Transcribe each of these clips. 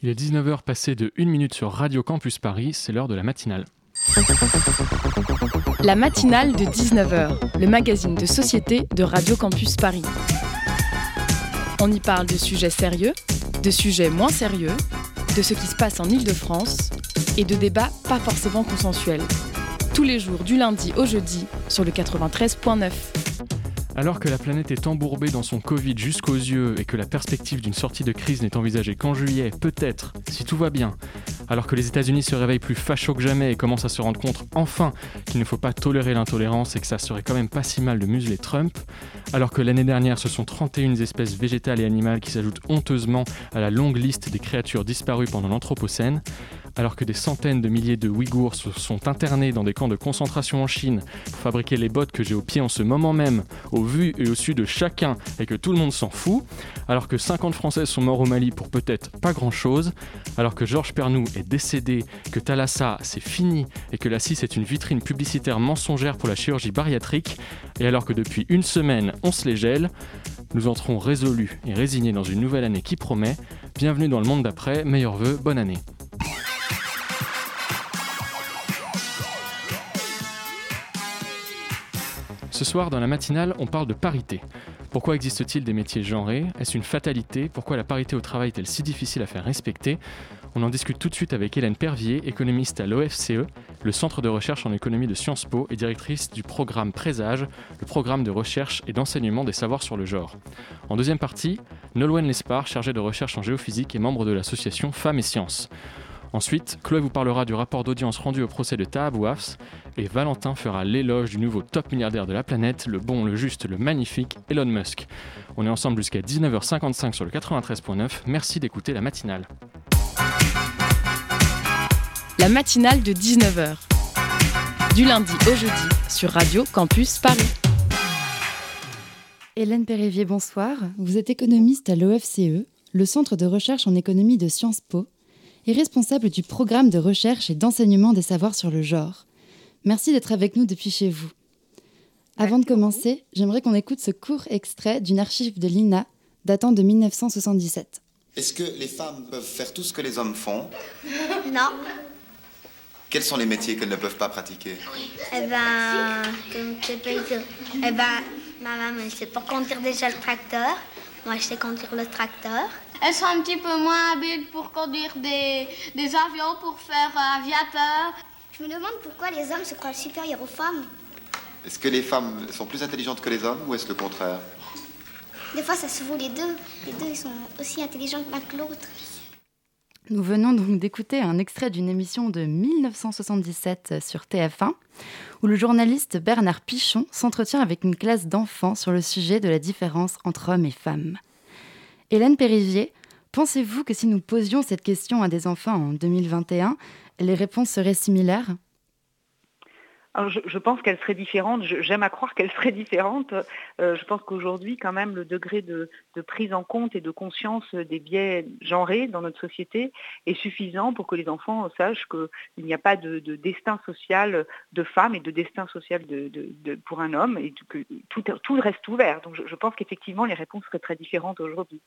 Il est 19h passé de 1 minute sur Radio Campus Paris, c'est l'heure de la matinale. La matinale de 19h, le magazine de société de Radio Campus Paris. On y parle de sujets sérieux, de sujets moins sérieux, de ce qui se passe en Ile-de-France et de débats pas forcément consensuels. Tous les jours du lundi au jeudi sur le 93.9. Alors que la planète est embourbée dans son Covid jusqu'aux yeux et que la perspective d'une sortie de crise n'est envisagée qu'en juillet, peut-être, si tout va bien, alors que les États-Unis se réveillent plus fachos que jamais et commencent à se rendre compte enfin qu'il ne faut pas tolérer l'intolérance et que ça serait quand même pas si mal de museler Trump, alors que l'année dernière ce sont 31 espèces végétales et animales qui s'ajoutent honteusement à la longue liste des créatures disparues pendant l'Anthropocène, alors que des centaines de milliers de Ouïghours se sont internés dans des camps de concentration en Chine pour fabriquer les bottes que j'ai au pied en ce moment même, au vu et au su de chacun, et que tout le monde s'en fout, alors que 50 Français sont morts au Mali pour peut-être pas grand-chose, alors que Georges Pernou décédé, que Thalassa c'est fini, et que la CIS est une vitrine publicitaire mensongère pour la chirurgie bariatrique, et alors que depuis une semaine on se les gèle, nous entrons résolus et résignés dans une nouvelle année qui promet. Bienvenue dans le monde d'après, meilleurs vœux, bonne année. Ce soir, dans la matinale, on parle de parité. Pourquoi existe-t-il des métiers genrés? Est-ce une fatalité? Pourquoi la parité au travail est-elle si difficile à faire respecter? On en discute tout de suite avec Hélène Pervier, économiste à l'OFCE, le centre de recherche en économie de Sciences Po et directrice du programme Présage, le programme de recherche et d'enseignement des savoirs sur le genre. En deuxième partie, Nolwenn Lespard, chargée de recherche en géophysique et membre de l'association Femmes et Sciences. Ensuite, Chloé vous parlera du rapport d'audience rendu au procès de Taab et Valentin fera l'éloge du nouveau top milliardaire de la planète, le bon, le juste, le magnifique Elon Musk. On est ensemble jusqu'à 19h55 sur le 93.9. Merci d'écouter la matinale. La matinale de 19h. Du lundi au jeudi sur Radio Campus Paris. Hélène Pérévier, bonsoir. Vous êtes économiste à l'OFCE, le centre de recherche en économie de Sciences Po est responsable du programme de recherche et d'enseignement des savoirs sur le genre. Merci d'être avec nous depuis chez vous. Avant de commencer, j'aimerais qu'on écoute ce court extrait d'une archive de l'INA datant de 1977. Est-ce que les femmes peuvent faire tout ce que les hommes font? Non. Quels sont les métiers qu'elles ne peuvent pas pratiquer? Eh ben, comme je peux dire, eh ben, ma maman, elle sait pas conduire déjà le tracteur. Moi, je sais conduire le tracteur. Elles sont un petit peu moins habiles pour conduire des, des avions, pour faire euh, aviateur. Je me demande pourquoi les hommes se croient supérieurs aux femmes. Est-ce que les femmes sont plus intelligentes que les hommes ou est-ce le contraire? Des fois, ça se vaut les deux. Les deux, ils sont aussi intelligents l'un que l'autre. Nous venons donc d'écouter un extrait d'une émission de 1977 sur TF1, où le journaliste Bernard Pichon s'entretient avec une classe d'enfants sur le sujet de la différence entre hommes et femmes. Hélène Périvier, pensez-vous que si nous posions cette question à des enfants en 2021, les réponses seraient similaires? Je, pense qu'elle serait différente. J'aime à croire qu'elle serait différente. Euh, je pense qu'aujourd'hui, quand même, le degré de, prise en compte et de conscience des biais genrés dans notre société est suffisant pour que les enfants sachent qu'il n'y a pas de, destin social de femme et de destin social pour un homme et que tout, reste ouvert. Donc je pense qu'effectivement, les réponses seraient très différentes aujourd'hui.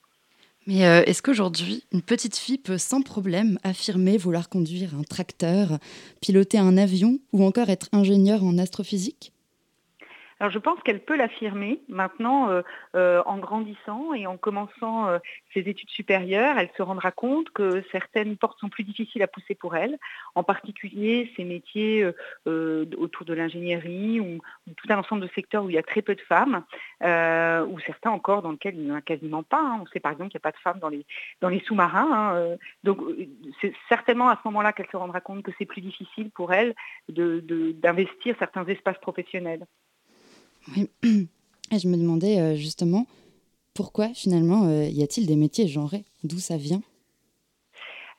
Mais euh, est-ce qu'aujourd'hui, une petite fille peut sans problème affirmer vouloir conduire un tracteur, piloter un avion ou encore être ingénieure en astrophysique? Alors je pense qu'elle peut l'affirmer maintenant euh, euh, en grandissant et en commençant euh, ses études supérieures. Elle se rendra compte que certaines portes sont plus difficiles à pousser pour elle, en particulier ces métiers autour de l'ingénierie ou, tout un ensemble de secteurs où il y a très peu de femmes, ou certains encore dans lesquels il n'y en a quasiment pas. Hein. On sait par exemple qu'il n'y a pas de femmes dans les, sous-marins. Hein. donc c'est certainement à ce moment-là qu'elle se rendra compte que c'est plus difficile pour elle d'investir certains espaces professionnels. Oui. Et je me demandais euh, justement pourquoi finalement euh, y a-t-il des métiers genrés? D'où ça vient?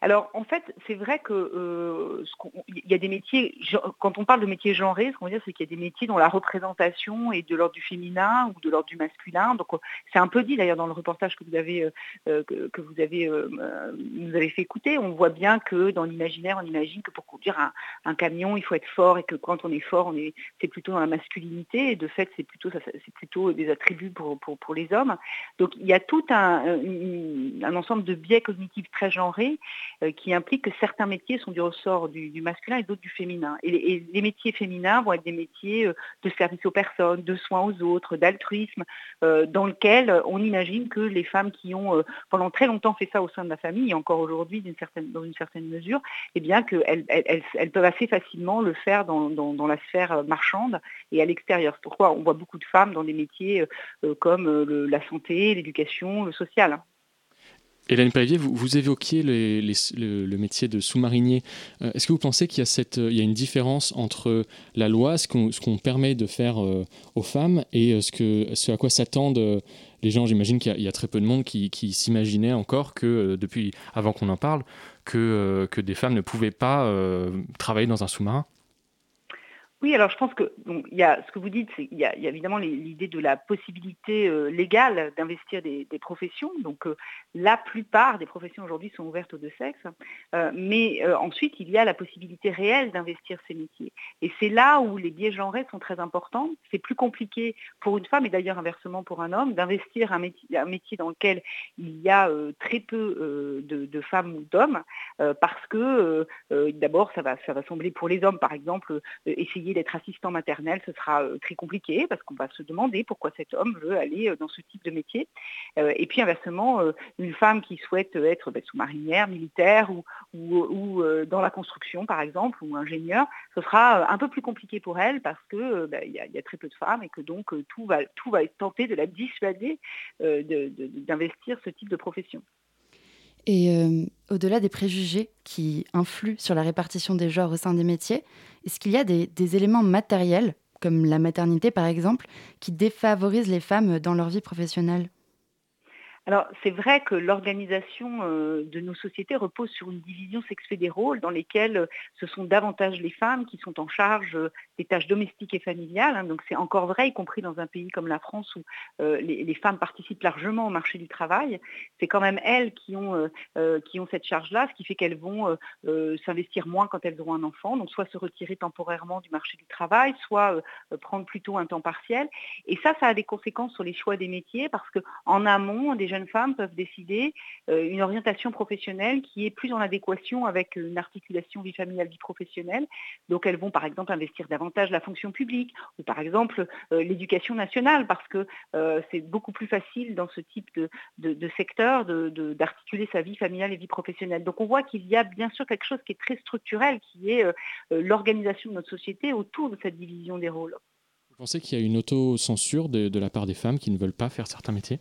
Alors en fait, c'est vrai que euh, y a des métiers, quand on parle de métiers genrés, ce qu'on veut dire, c'est qu'il y a des métiers dont la représentation est de l'ordre du féminin ou de l'ordre du masculin. Donc c'est un peu dit d'ailleurs dans le reportage que vous avez, euh, euh, que, vous avez, nous avez fait écouter. On voit bien que dans l'imaginaire, on imagine que pour conduire un, camion, il faut être fort et que quand on est fort, est, c'est plutôt dans la masculinité. Et de fait, c'est plutôt, plutôt des attributs pour, pour, les hommes. Donc il y a tout un, ensemble de biais cognitifs très genrés euh, qui implique que certains métiers sont du ressort du, masculin et d'autres du féminin. Et, les métiers féminins vont être des métiers euh, de service aux personnes, de soins aux autres, d'altruisme, euh, dans lequel on imagine que les femmes qui ont pendant très longtemps fait ça au sein de la famille, et encore aujourd'hui dans une certaine mesure, eh bien qu'elles elles, peuvent assez facilement le faire dans, la sphère marchande et à l'extérieur. C'est pourquoi on voit beaucoup de femmes dans des métiers comme la santé, l'éducation, le social. Hélène Pavier, vous, évoquiez le, métier de sous-marinier. Euh, est-ce que vous pensez qu'il y, a une différence entre la loi, ce qu'on, permet de faire euh, aux femmes, et euh, ce, à quoi s'attendent les gens? J'imagine qu'il y, a, très peu de monde qui, qui s'imaginait encore que, depuis avant qu'on en parle, que des femmes ne pouvaient pas travailler dans un sous-marin. Oui, alors je pense que y a, ce que vous dites, il y a, évidemment l'idée de la possibilité euh, légale d'investir des, professions. Donc euh, la plupart des professions aujourd'hui sont ouvertes aux deux sexes, euh, mais ensuite il y a la possibilité réelle d'investir ces métiers. Et c'est là où les biais genrés sont très importants. C'est plus compliqué pour une femme et d'ailleurs inversement pour un homme d'investir un métier, dans lequel il y a très peu de, femmes ou d'hommes, parce que d'abord ça va, ça va sembler pour les hommes par exemple essayer d'être assistant maternel, ce sera euh, très compliqué parce qu'on va se demander pourquoi cet homme veut aller euh, dans ce type de métier. Euh, et puis inversement, une femme qui souhaite être ben, sous-marinière, militaire ou, dans la construction par exemple, ou ingénieur, ce sera un peu plus compliqué pour elle parce qu'il ben, y, a très peu de femmes et que donc tout va, tout va être tenté de la dissuader d'investir ce type de profession. Et au-delà des préjugés qui influent sur la répartition des genres au sein des métiers, est-ce qu'il y a des, éléments matériels, comme la maternité par exemple, qui défavorisent les femmes dans leur vie professionnelle? Alors, c'est vrai que l'organisation euh, de nos sociétés repose sur une division sexuée des rôles dans lesquels euh, ce sont davantage les femmes qui sont en charge euh, des tâches domestiques et familiales. Hein. donc, c'est encore vrai, y compris dans un pays comme la France où les, femmes participent largement au marché du travail. C'est quand même elles qui ont, qui ont cette charge-là, ce qui fait qu'elles vont s'investir moins quand elles auront un enfant, donc soit se retirer temporairement du marché du travail, soit prendre plutôt un temps partiel. Et ça, ça a des conséquences sur les choix des métiers parce qu'en amont, déjà jeunes femmes peuvent décider euh, une orientation professionnelle qui est plus en adéquation avec une articulation vie familiale, vie professionnelle. Donc elles vont par exemple investir davantage la fonction publique ou par exemple euh, l'éducation nationale parce que euh, c'est beaucoup plus facile dans ce type de, secteur d'articuler sa vie familiale et vie professionnelle. Donc on voit qu'il y a bien sûr quelque chose qui est très structurel, qui est l'organisation de notre société autour de cette division des rôles. Vous pensez qu'il y a une autocensure de la part des femmes qui ne veulent pas faire certains métiers?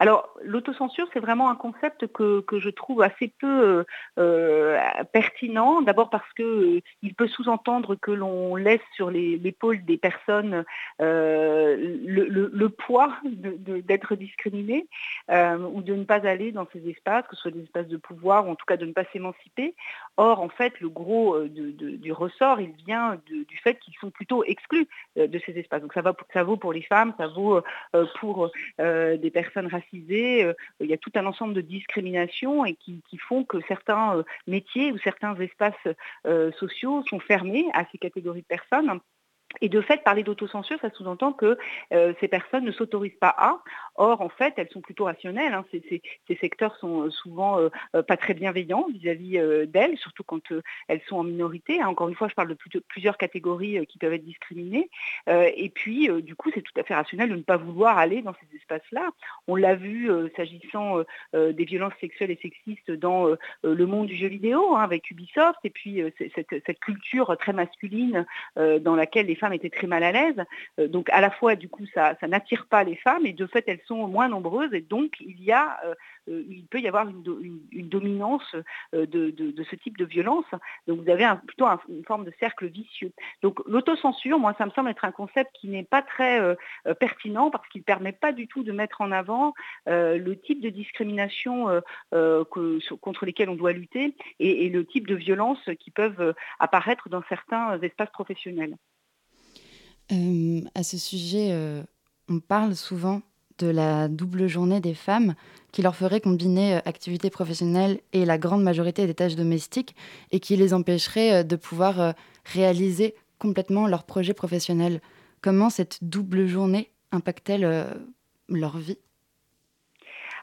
alors, l'autocensure, c'est vraiment un concept que, je trouve assez peu euh, euh, pertinent. D'abord parce qu'il euh, peut sous-entendre que l'on laisse sur l'épaule des personnes le, poids d'être discriminé ou de ne pas aller dans ces espaces, que ce soit des espaces de pouvoir ou en tout cas de ne pas s'émanciper. Or, en fait, le gros du ressort, il vient du fait qu'ils sont plutôt exclus de ces espaces. Donc ça, ça vaut pour les femmes, ça vaut pour des personnes racisées euh, il y a tout un ensemble de discriminations et qui, font que certains euh, métiers ou certains espaces euh, sociaux sont fermés à ces catégories de personnes. Et de fait, parler d'autocensure, ça sous-entend que euh, ces personnes ne s'autorisent pas à. Or, en fait, elles sont plutôt rationnelles. Hein. Ces, secteurs sont euh, souvent euh, pas très bienveillants vis-à-vis d'elles, surtout quand elles sont en minorité. Hein. Encore une fois, je parle de plusieurs catégories qui peuvent être discriminées. et puis, du coup, c'est tout à fait rationnel de ne pas vouloir aller dans ces espaces-là. On l'a vu s'agissant des violences sexuelles et sexistes dans le monde du jeu vidéo, hein, avec Ubisoft, et puis cette, cette, culture très masculine dans laquelle les femmes étaient très mal à l'aise. donc à la fois, du coup, ça, n'attire pas les femmes et de fait, elles sont moins nombreuses et donc il y a, il peut y avoir une, dominance de, ce type de violence. Donc vous avez plutôt une forme de cercle vicieux. Donc l'autocensure, moi, ça me semble être un concept qui n'est pas très pertinent parce qu'il ne permet pas du tout de mettre en avant le type de discrimination contre lesquelles on doit lutter et, le type de violence qui peuvent apparaître dans certains espaces professionnels. Euh, à ce sujet, euh, on parle souvent de la double journée des femmes qui leur ferait combiner euh, activité professionnelle et la grande majorité des tâches domestiques et qui les empêcherait de pouvoir réaliser complètement leur projet professionnel. Comment cette double journée impacte-t-elle leur vie?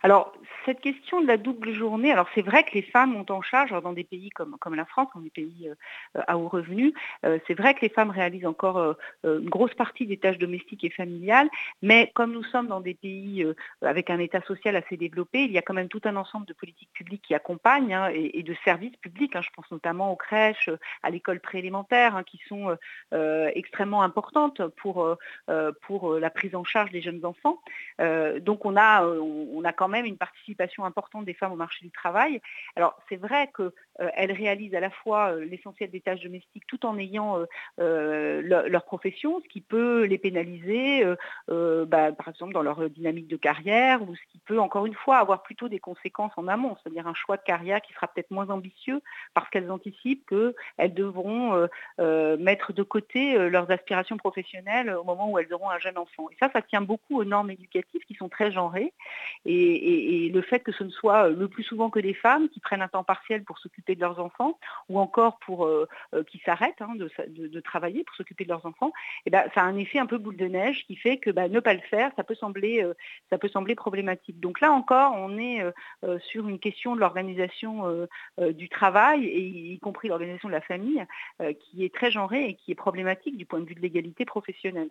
Alors, cette question de la double journée, alors c'est vrai que les femmes ont en charge, dans des pays comme, la France, dans des pays euh, à haut revenu, euh, c'est vrai que les femmes réalisent encore euh, une grosse partie des tâches domestiques et familiales, mais comme nous sommes dans des pays avec un état social assez développé, il y a quand même tout un ensemble de politiques publiques qui accompagnent hein, et, de services publics, hein. je pense notamment aux crèches, à l'école préélémentaire, hein, qui sont extrêmement importantes pour, pour la prise en charge des jeunes enfants. donc on a, on a quand même une participation importante des femmes au marché du travail. Alors c'est vrai qu'elles euh, réalisent à la fois euh, l'essentiel des tâches domestiques tout en ayant euh, leur, profession, ce qui peut les pénaliser, bah, par exemple dans leur dynamique de carrière, ou ce qui peut encore une fois avoir plutôt des conséquences en amont, c'est-à-dire un choix de carrière qui sera peut-être moins ambitieux parce qu'elles anticipent qu'elles devront mettre de côté leurs aspirations professionnelles au moment où elles auront un jeune enfant. Et ça, ça tient beaucoup aux normes éducatives qui sont très genrées. Et, et le fait que ce ne soit le plus souvent que des femmes qui prennent un temps partiel pour s'occuper de leurs enfants ou encore pour euh, euh, qui s'arrêtent hein, de, travailler pour s'occuper de leurs enfants, et eh ben, ça a un effet un peu boule de neige qui fait que bah, ne pas le faire, ça peut sembler, ça peut sembler problématique. Donc là encore, on est sur une question de l'organisation du travail, et y compris l'organisation de la famille, qui est très genrée et qui est problématique du point de vue de l'égalité professionnelle.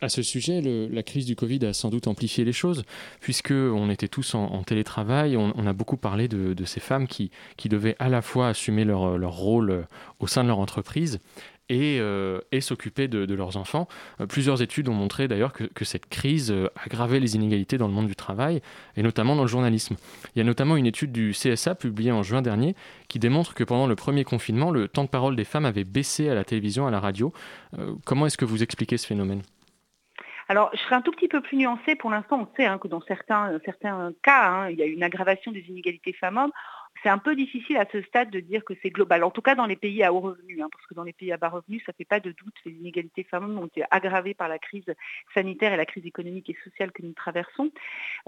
À ce sujet, la crise du Covid a sans doute amplifié les choses, puisqu'on était tous en, télétravail. On, a beaucoup parlé de, ces femmes qui, devaient à la fois assumer leur, rôle euh, au sein de leur entreprise et, euh, s'occuper de, leurs enfants. Euh, plusieurs études ont montré d'ailleurs que, cette crise aggravait les inégalités dans le monde du travail, et notamment dans le journalisme. Il y a notamment une étude du CSA publiée en juin dernier qui démontre que pendant le premier confinement, le temps de parole des femmes avait baissé à la télévision, à la radio. comment est-ce que vous expliquez ce phénomène? Alors, je serais un tout petit peu plus nuancée. Pour l'instant, on sait hein, que dans certains, certains cas, hein, il y a une aggravation des inégalités femmes-hommes c'est un peu difficile à ce stade de dire que c'est global, en tout cas dans les pays à haut revenu, hein, parce que dans les pays à bas revenus, ça ne fait pas de doute, les inégalités femmes ont été aggravées par la crise sanitaire et la crise économique et sociale que nous traversons.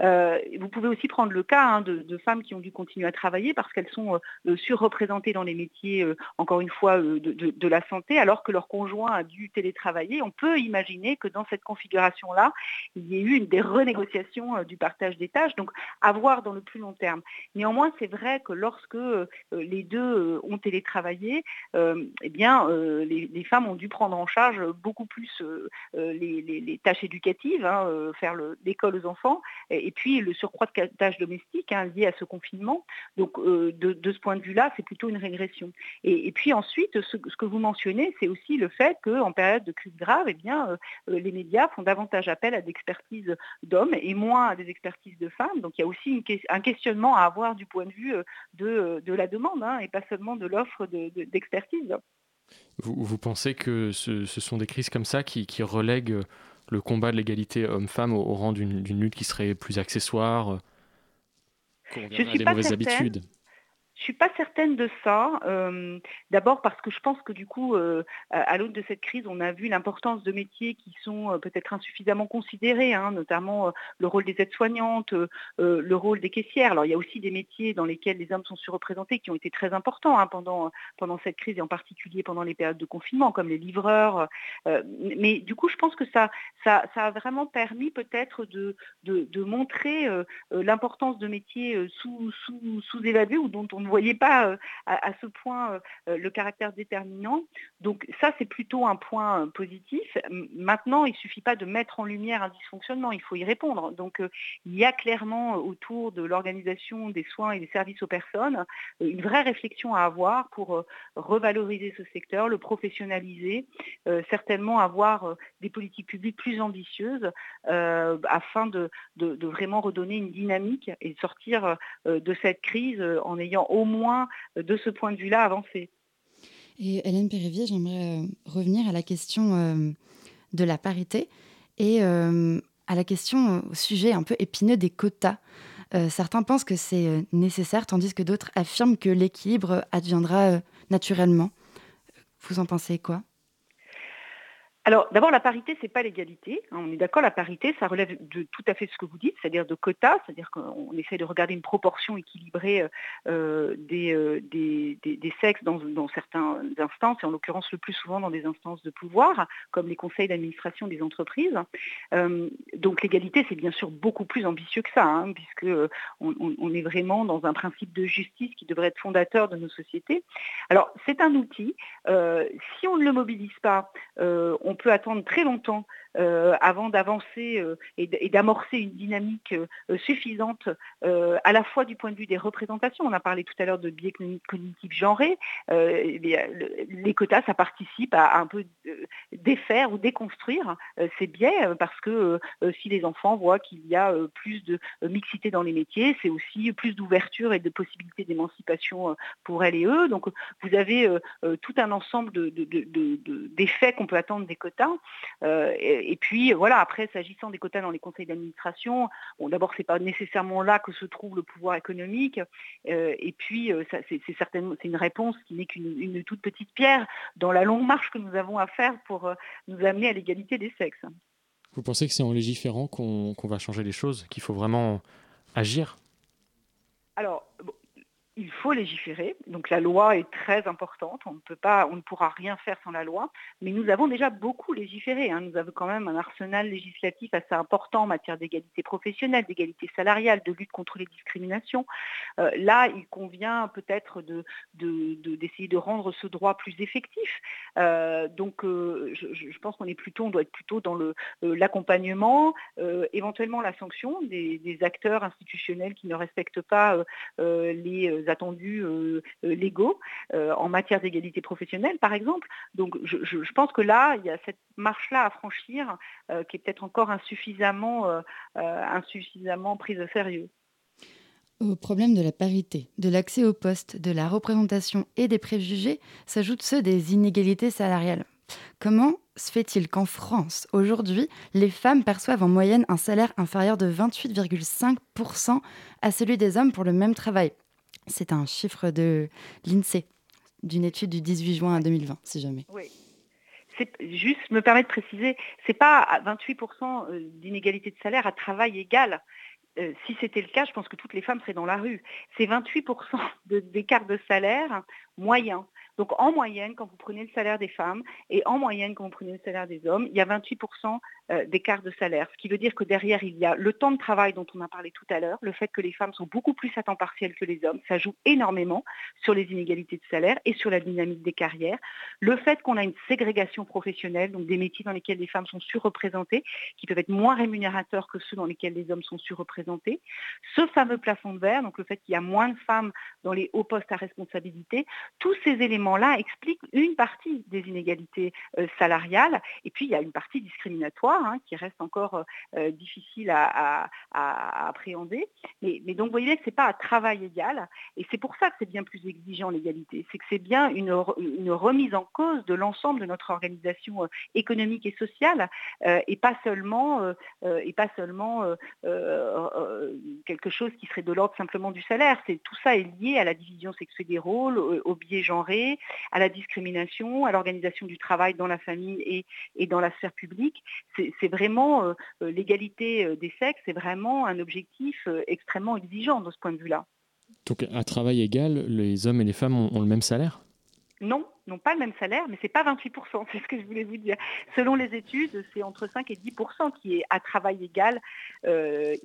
Euh, vous pouvez aussi prendre le cas hein, de, femmes qui ont dû continuer à travailler parce qu'elles sont euh, surreprésentées dans les métiers, euh, encore une fois, de, la santé, alors que leur conjoint a dû télétravailler. On peut imaginer que dans cette configuration-là, il y ait eu une des renégociations du partage des tâches, donc à voir dans le plus long terme. Néanmoins, c'est vrai que lorsque euh, les deux euh, ont télétravaillé, euh, eh bien, les, femmes ont dû prendre en charge beaucoup plus les, tâches éducatives, hein, faire l'école aux enfants, et, puis le surcroît de tâches domestiques hein, liées à ce confinement. Donc, de, ce point de vue-là, c'est plutôt une régression. Et, puis ensuite, ce, que vous mentionnez, c'est aussi le fait qu'en période de crise grave, eh bien, les médias font davantage appel à des expertises d'hommes et moins à des expertises de femmes. Donc, il y a aussi un questionnement à avoir du point de vue de, la demande hein, et pas seulement de l'offre d'expertise. vous, pensez que ce, sont des crises comme ça qui, relèguent le combat de l'égalité homme-femme au, rang d'une lutte qui serait plus accessoire, euh, Je suis des mauvaises habitudes? Je ne suis pas certaine de ça. Euh, d'abord parce que je pense que du coup, euh, à l'aune de cette crise, on a vu l'importance de métiers qui sont euh, peut-être insuffisamment considérés, hein, notamment le rôle des aides-soignantes, le rôle des caissières. Alors il y a aussi des métiers dans lesquels les hommes sont surreprésentés qui ont été très importants hein, pendant, pendant cette crise et en particulier pendant les périodes de confinement, comme les livreurs. mais du coup, je pense que ça, ça, a vraiment permis peut-être de, de, montrer l'importance de métiers sous, sous, sous-évalués ou dont on ne voyais pas à, ce point le caractère déterminant. Donc ça, c'est plutôt un point positif. Maintenant, il ne suffit pas de mettre en lumière un dysfonctionnement, il faut y répondre. Donc il y a clairement autour de l'organisation des soins et des services aux personnes une vraie réflexion à avoir pour revaloriser ce secteur, le professionnaliser, certainement avoir des politiques publiques plus ambitieuses afin de, vraiment redonner une dynamique et sortir de cette crise en ayant moins de ce point de vue-là avancé. Et Hélène Périvier, j'aimerais revenir à la question de la parité et à la question au sujet un peu épineux des quotas. certains pensent que c'est nécessaire, tandis que d'autres affirment que l'équilibre adviendra naturellement. Vous en pensez quoi? Alors d'abord, la parité, ce n'est pas l'égalité. Hein, on est d'accord, la parité, ça relève de tout à fait ce que vous dites, c'est-à-dire de quotas, c'est-à-dire qu'on essaie de regarder une proportion équilibrée euh, euh, euh, des, sexes dans, certaines instances, et en l'occurrence le plus souvent dans des instances de pouvoir, comme les conseils d'administration des entreprises. donc l'égalité, c'est bien sûr beaucoup plus ambitieux que ça, hein, puisque on, est vraiment dans un principe de justice qui devrait être fondateur de nos sociétés. Alors c'est un outil. si on ne le mobilise pas, on peut attendre très longtemps avant d'avancer euh, et d'amorcer une dynamique euh, suffisante à la fois du point de vue des représentations. On a parlé tout à l'heure de biais cognitifs genrés. les quotas, ça participe à, un peu défaire ou déconstruire ces biais parce que si les enfants voient qu'il y a plus de mixité dans les métiers, c'est aussi plus d'ouverture et de possibilités d'émancipation pour elles et eux. Donc vous avez tout un ensemble d'effets qu'on peut attendre des quotas. Puis voilà, après, s'agissant des quotas dans les conseils d'administration, bon, d'abord, ce n'est pas nécessairement là que se trouve le pouvoir économique. Euh, et puis, euh, c'est certainement c'est une réponse qui n'est qu'une toute petite pierre dans la longue marche que nous avons à faire pour euh, nous amener à l'égalité des sexes. Vous pensez que c'est en légiférant qu'on va changer les choses, qu'il faut vraiment agir? Alors, il faut légiférer. Donc la loi est très importante. On ne peut pas, on ne pourra rien faire sans la loi. Mais nous avons déjà beaucoup légiféré. Hein. Nous avons quand même un arsenal législatif assez important en matière d'égalité professionnelle, d'égalité salariale, de lutte contre les discriminations. Euh, là, il convient peut-être de, d'essayer de, rendre ce droit plus effectif. Euh, donc euh, je, pense qu'on est plutôt, on doit être plutôt dans l'accompagnement, éventuellement la sanction des, acteurs institutionnels qui ne respectent pas les attendus euh, euh, légaux euh, en matière d'égalité professionnelle, par exemple. Donc je, pense que là, il y a cette marche-là à franchir qui est peut-être encore insuffisamment, insuffisamment prise au sérieux. Au problème de la parité, de l'accès au poste, de la représentation et des préjugés s'ajoutent ceux des inégalités salariales. Comment se fait-il qu'en France, aujourd'hui, les femmes perçoivent en moyenne un salaire inférieur de 28,5% à celui des hommes pour le même travail? C'est un chiffre de l'INSEE, d'une étude du 18 juin 2020, si jamais. Oui. Juste me permet de préciser, c'est pas 28% euh, d'inégalité de salaire à travail égal. Euh, si c'était le cas, je pense que toutes les femmes seraient dans la rue. C'est 28% d'écart de salaire moyen. Donc en moyenne, quand vous prenez le salaire des femmes et en moyenne, quand vous prenez le salaire des hommes, il y a 28% euh, d'écart de salaire. Ce qui veut dire que derrière, il y a le temps de travail dont on a parlé tout à l'heure, le fait que les femmes sont beaucoup plus à temps partiel que les hommes, ça joue énormément sur les inégalités de salaire et sur la dynamique des carrières. Le fait qu'on a une ségrégation professionnelle, donc des métiers dans lesquels les femmes sont surreprésentées, qui peuvent être moins rémunérateurs que ceux dans lesquels les hommes sont surreprésentés. Ce fameux plafond de verre, donc le fait qu'il y a moins de femmes dans les hauts postes à responsabilité, tous ces éléments là explique une partie des inégalités euh, salariales. Et puis, il y a une partie discriminatoire hein, qui reste encore euh, euh, difficile à, appréhender. Mais, donc, vous voyez que ce n'est pas un travail égal. Et c'est pour ça que c'est bien plus exigeant l'égalité. C'est que c'est bien une, remise en cause de l'ensemble de notre organisation économique et sociale et pas seulement, et pas seulement quelque chose qui serait de l'ordre simplement du salaire. Tout ça est lié à la division sexuelle des rôles, au biais genré, à la discrimination, à l'organisation du travail dans la famille et, dans la sphère publique. C'est vraiment euh, euh, l'égalité euh, des sexes, c'est vraiment un objectif extrêmement exigeant de ce point de vue-là. Donc à travail égal, les hommes et les femmes ont, le même salaire? Non, n'ont pas le même salaire, mais ce n'est pas 28%, c'est ce que je voulais vous dire. Selon les études, c'est entre 5 et 10% qui est à travail égal, euh,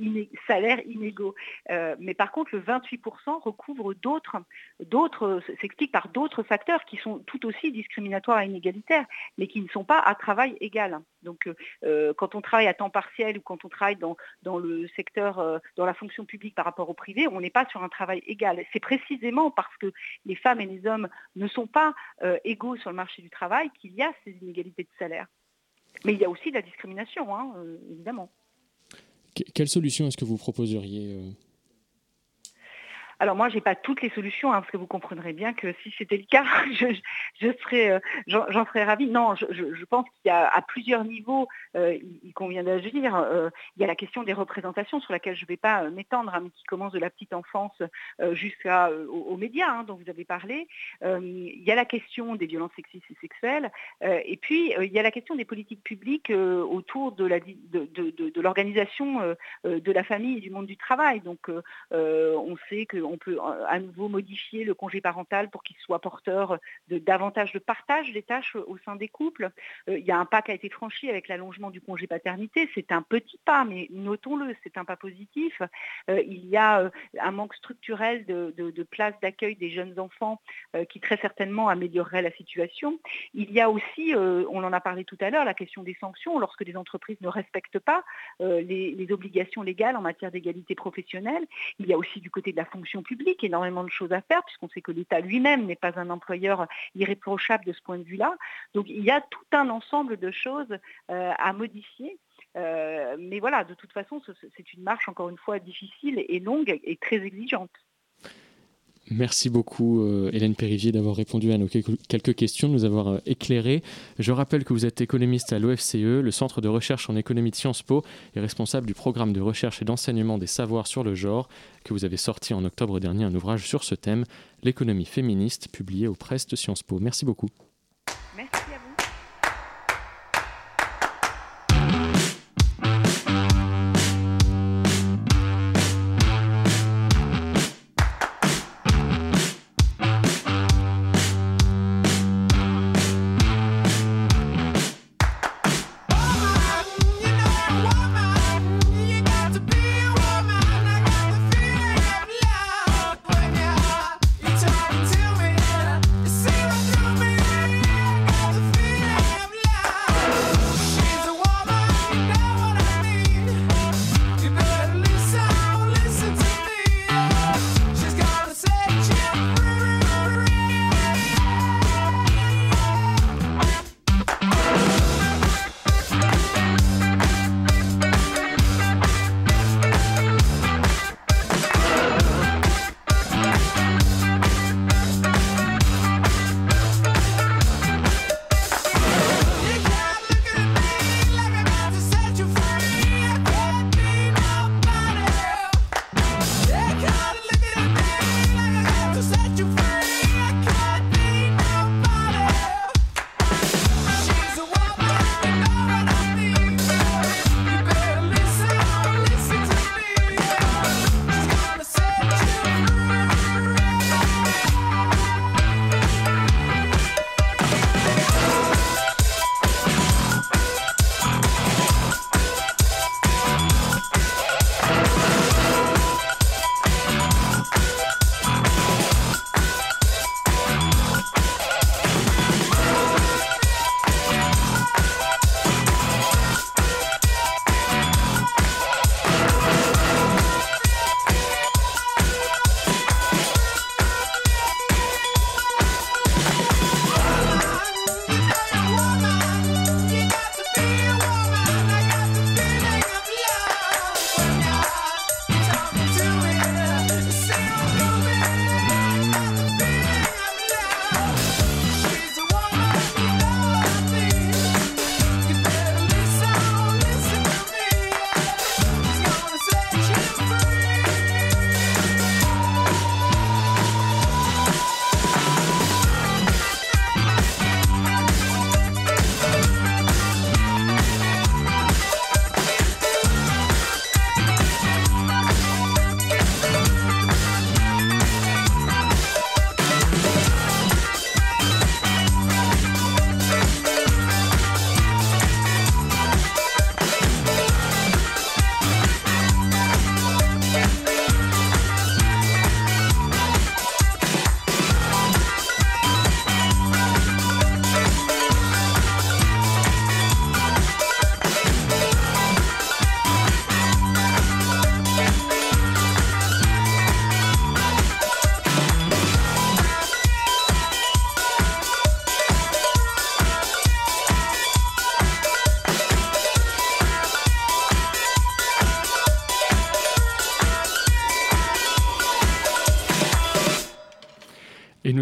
salaire inégaux. Euh, mais par contre, le 28% recouvre d'autres, d'autres, s'explique par d'autres facteurs qui sont tout aussi discriminatoires et inégalitaires, mais qui ne sont pas à travail égal. Donc euh, quand on travaille à temps partiel ou quand on travaille dans, le secteur, dans la fonction publique par rapport au privé, on n'est pas sur un travail égal. C'est précisément parce que les femmes et les hommes ne sont pas égaux sur le marché du travail qu'il y a ces inégalités de salaire. Mais il y a aussi de la discrimination, hein, évidemment. Quelle solution est-ce que vous proposeriez euh, alors moi, je n'ai pas toutes les solutions, hein, parce que vous comprendrez bien que si c'était le cas, je, serais, euh, j'en serais ravie. Non, je, pense qu'il y a à plusieurs niveaux, euh, il, convient d'agir. Euh, il y a la question des représentations sur laquelle je ne vais pas m'étendre, hein, mais qui commence de la petite enfance jusqu'aux médias hein, dont vous avez parlé. il y a la question des violences sexistes et sexuelles. et puis, il y a la question des politiques publiques autour de l'organisation de, de, de, la famille et du monde du travail. Donc, on sait que on peut euh, à nouveau modifier le congé parental pour qu'il soit porteur de davantage de partage des tâches au sein des couples. Euh, il y a un pas qui a été franchi avec l'allongement du congé paternité. C'est un petit pas, mais notons-le, c'est un pas positif. Euh, il y a un manque structurel de, places d'accueil des jeunes enfants qui très certainement améliorerait la situation. Il y a aussi, on en a parlé tout à l'heure, la question des sanctions lorsque les entreprises ne respectent pas les obligations légales en matière d'égalité professionnelle. Il y a aussi du côté de la fonction publique, énormément de choses à faire, puisqu'on sait que l'État lui-même n'est pas un employeur irréprochable de ce point de vue-là. Donc il y a tout un ensemble de choses euh, à modifier. Euh, mais voilà, de toute façon, c'est une marche, encore une fois, difficile et longue et très exigeante. Merci beaucoup euh, Hélène Périvier d'avoir répondu à nos quelques questions, de nous avoir euh, éclairé. Je rappelle que vous êtes économiste à l'OFCE, le centre de recherche en économie de Sciences Po, et responsable du programme de recherche et d'enseignement des savoirs sur le genre, que vous avez sorti en octobre dernier un ouvrage sur ce thème, l'économie féministe, publié aux presses de Sciences Po. Merci beaucoup.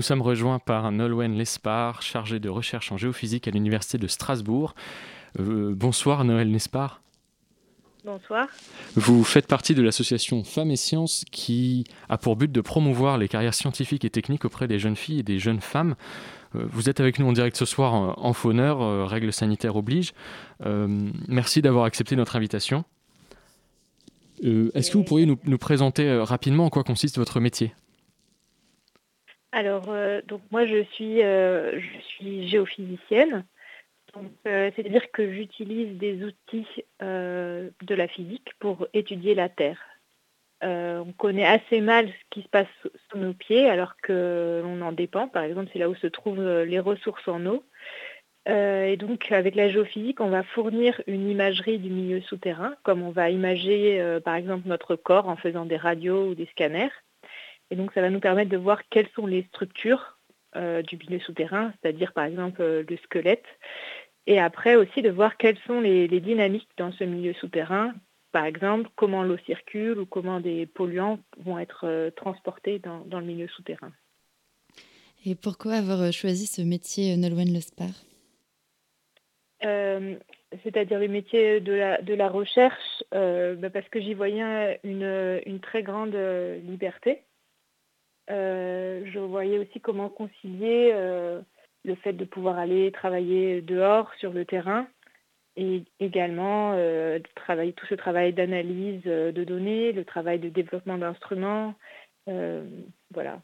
Nous sommes rejoints par Nolwenn Lespard, chargé de recherche en géophysique à l'Université de Strasbourg. Euh, bonsoir Noël Lespard. Bonsoir. Vous faites partie de l'association Femmes et Sciences qui a pour but de promouvoir les carrières scientifiques et techniques auprès des jeunes filles et des jeunes femmes. Euh, vous êtes avec nous en direct ce soir en fauneur, euh, règles sanitaires oblige. merci d'avoir accepté notre invitation. Est-ce que vous pourriez nous, nous présenter rapidement en quoi consiste votre métier? Alors, euh, donc moi, je suis, euh, géophysicienne. Euh, c'est-à-dire que j'utilise des outils de la physique pour étudier la Terre. on connaît assez mal ce qui se passe sous nos pieds alors qu'on en dépend. Par exemple, c'est là où se trouvent les ressources en eau. et donc, avec la géophysique, on va fournir une imagerie du milieu souterrain, comme on va imager, par exemple, notre corps en faisant des radios ou des scanners. Et donc, ça va nous permettre de voir quelles sont les structures euh, du milieu souterrain, c'est-à-dire par exemple euh, le squelette. Et après aussi de voir quelles sont les, dynamiques dans ce milieu souterrain, par exemple comment l'eau circule ou comment des polluants vont être euh, transportés dans, le milieu souterrain. Et pourquoi avoir choisi ce métier, Nolwenn Lespar c'est-à-dire les métiers de la, de la recherche, bah, parce que j'y voyais une, une, très grande liberté. Euh, je voyais aussi comment concilier euh, le fait de pouvoir aller travailler dehors sur le terrain et également euh, travailler tout ce travail d'analyse de données, le travail de développement d'instruments. voilà.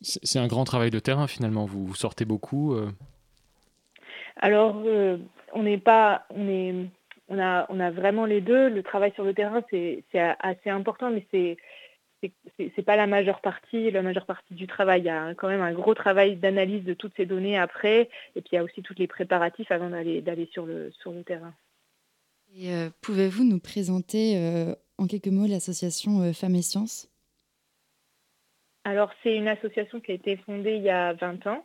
C'est un grand travail de terrain finalement, vous, sortez beaucoup Alors, on n'est pas. On, est, on, a, on a vraiment les deux. Le travail sur le terrain, c'est assez important, mais c'est c'est pas la majeure partie, la majeure partie du travail. Il y a quand même un gros travail d'analyse de toutes ces données après, et puis il y a aussi tous les préparatifs avant d'aller sur le, sur le terrain. Euh, pouvez-vous nous présenter euh, en quelques mots l'association euh, Femmes et Sciences? Alors c'est une association qui a été fondée il y a 20 ans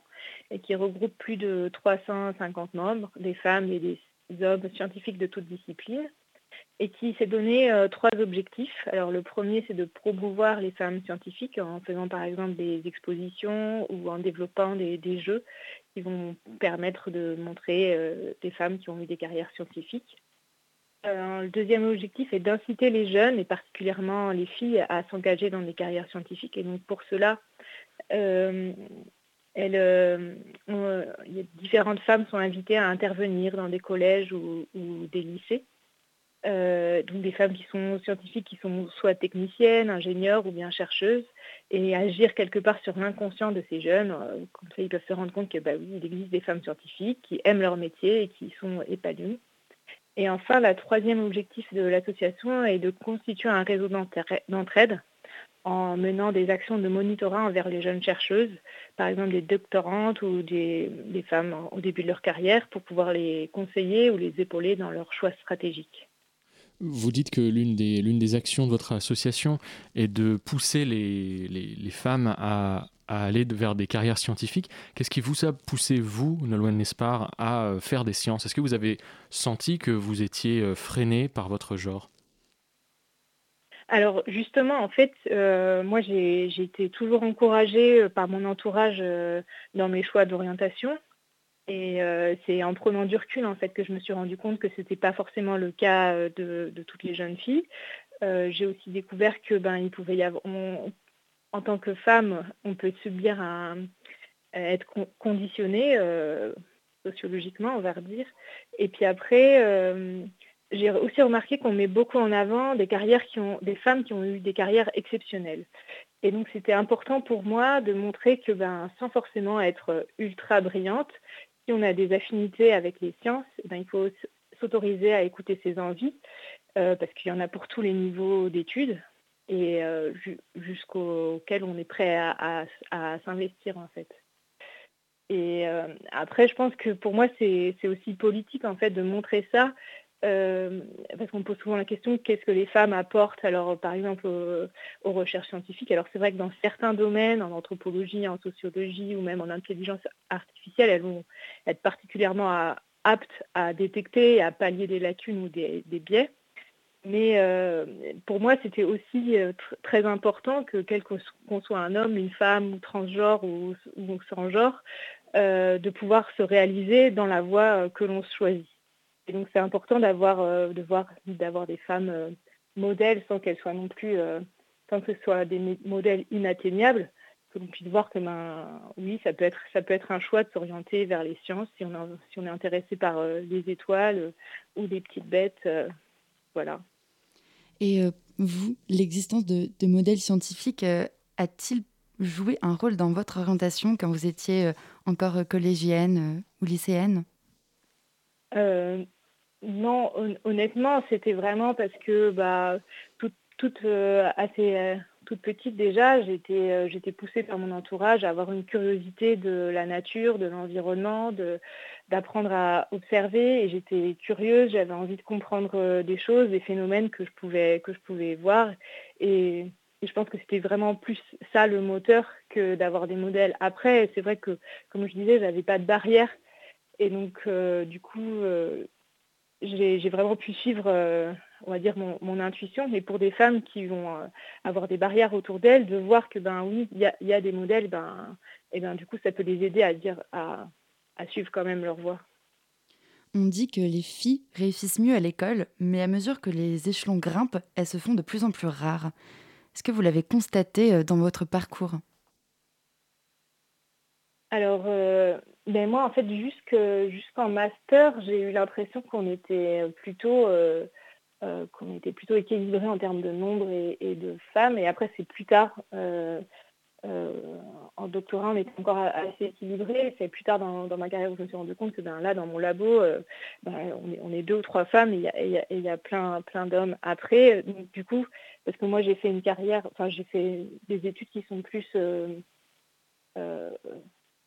et qui regroupe plus de 350 membres, des femmes et des hommes scientifiques de toutes disciplines et qui s'est donné euh, trois objectifs. Alors le premier, c'est de promouvoir les femmes scientifiques en faisant par exemple des expositions ou en développant des, jeux qui vont permettre de montrer euh, des femmes qui ont eu des carrières scientifiques. Euh, le deuxième objectif est d'inciter les jeunes et particulièrement les filles à s'engager dans des carrières scientifiques. Et donc pour cela, différentes femmes sont invitées à intervenir dans des collèges ou des lycées euh, donc des femmes qui sont scientifiques, qui sont soit techniciennes, ingénieures ou bien chercheuses, et agir quelque part sur l'inconscient de ces jeunes. Euh, comme ça, ils peuvent se rendre compte que bah oui, il existe des femmes scientifiques qui aiment leur métier et qui sont épanouies. Et enfin, le troisième objectif de l'association est de constituer un réseau d'entraide en menant des actions de monitorat envers les jeunes chercheuses, par exemple des doctorantes ou des, des femmes au début de leur carrière, pour pouvoir les conseiller ou les épauler dans leurs choix stratégiques. Vous dites que l'une des, actions de votre association est de pousser les, femmes à, à, aller vers des carrières scientifiques. Qu'est-ce qui vous a poussé, vous, Nolwenn Nespar, à euh, faire des sciences? Est-ce que vous avez senti que vous étiez euh, freiné par votre genre? Alors justement, en fait, euh, moi j'ai été toujours encouragée par mon entourage dans mes choix d'orientation. Et euh, c'est en prenant du recul en fait que je me suis rendu compte que ce n'était pas forcément le cas euh, de, toutes les jeunes filles. Euh, j'ai aussi découvert que ben il pouvait y avoir, en tant que femme, on peut subir un, être conditionné sociologiquement, on va dire. Et puis après, j'ai aussi remarqué qu'on met beaucoup en avant des carrières qui ont des femmes qui ont eu des carrières exceptionnelles. Et donc c'était important pour moi de montrer que ben, sans forcément être ultra brillante, si on a des affinités avec les sciences, eh ben, il faut s'autoriser à écouter ses envies, euh, parce qu'il y en a pour tous les niveaux d'études et euh, jusqu'auquel on est prêt à, s'investir en fait. Et euh, après, je pense que pour moi, c'est aussi politique en fait de montrer ça euh, parce qu'on pose souvent la question qu'est-ce que les femmes apportent alors par exemple aux, recherches scientifiques? Alors c'est vrai que dans certains domaines en anthropologie en sociologie ou même en intelligence artificielle elles vont être particulièrement aptes à détecter à pallier des lacunes ou des, biais Mais pour moi, c'était aussi très important que quel qu'on soit un homme, une femme, ou transgenre ou, ou sans genre, de pouvoir se réaliser dans la voie que l'on choisit. Et donc c'est important d'avoir de voir d'avoir des femmes modèles sans qu'elles soient non plus sans que ce soit des modèles inatteignables, que l'on puisse voir que ben, oui, ça peut être ça peut être un choix de s'orienter vers les sciences si on, si on est intéressé par les étoiles ou des petites bêtes, voilà. Et vous, l'existence de, de, modèles scientifiques a-t-il joué un rôle dans votre orientation quand vous étiez encore collégienne ou lycéenne? Non, honnêtement, c'était vraiment parce que bah, toute, euh, assez euh, toute petite déjà, j'étais euh, j'étais poussée par mon entourage à avoir une curiosité de la nature, de l'environnement, d'apprendre à observer. Et j'étais curieuse, j'avais envie de comprendre des choses, des phénomènes que je pouvais que je pouvais voir. Et, je pense que c'était vraiment plus ça le moteur que d'avoir des modèles. Après, c'est vrai que comme je disais, j'avais pas de barrière. Et donc du coup j'ai vraiment pu suivre, euh, on va dire, mon, intuition, mais pour des femmes qui vont euh, avoir des barrières autour d'elles, de voir que, ben oui, il y a, des modèles, ben, et ben, du coup, ça peut les aider à, dire, à, suivre quand même leur voie. On dit que les filles réussissent mieux à l'école, mais à mesure que les échelons grimpent, elles se font de plus en plus rares. Est-ce que vous l'avez constaté euh, dans votre parcours? Alors, euh, ben moi, en fait, jusqu'en master, j'ai eu l'impression qu'on était plutôt euh, euh, qu'on était plutôt équilibré en termes de nombre et, de femmes. Et après, c'est plus tard, en doctorat, on était encore assez équilibré. C'est plus tard dans, ma carrière où je me suis rendu compte que ben, là, dans mon labo, ben, on, est, deux ou trois femmes et il y a, plein, plein d'hommes après. du coup, parce que moi, j'ai fait une carrière, enfin, j'ai fait des études qui sont plus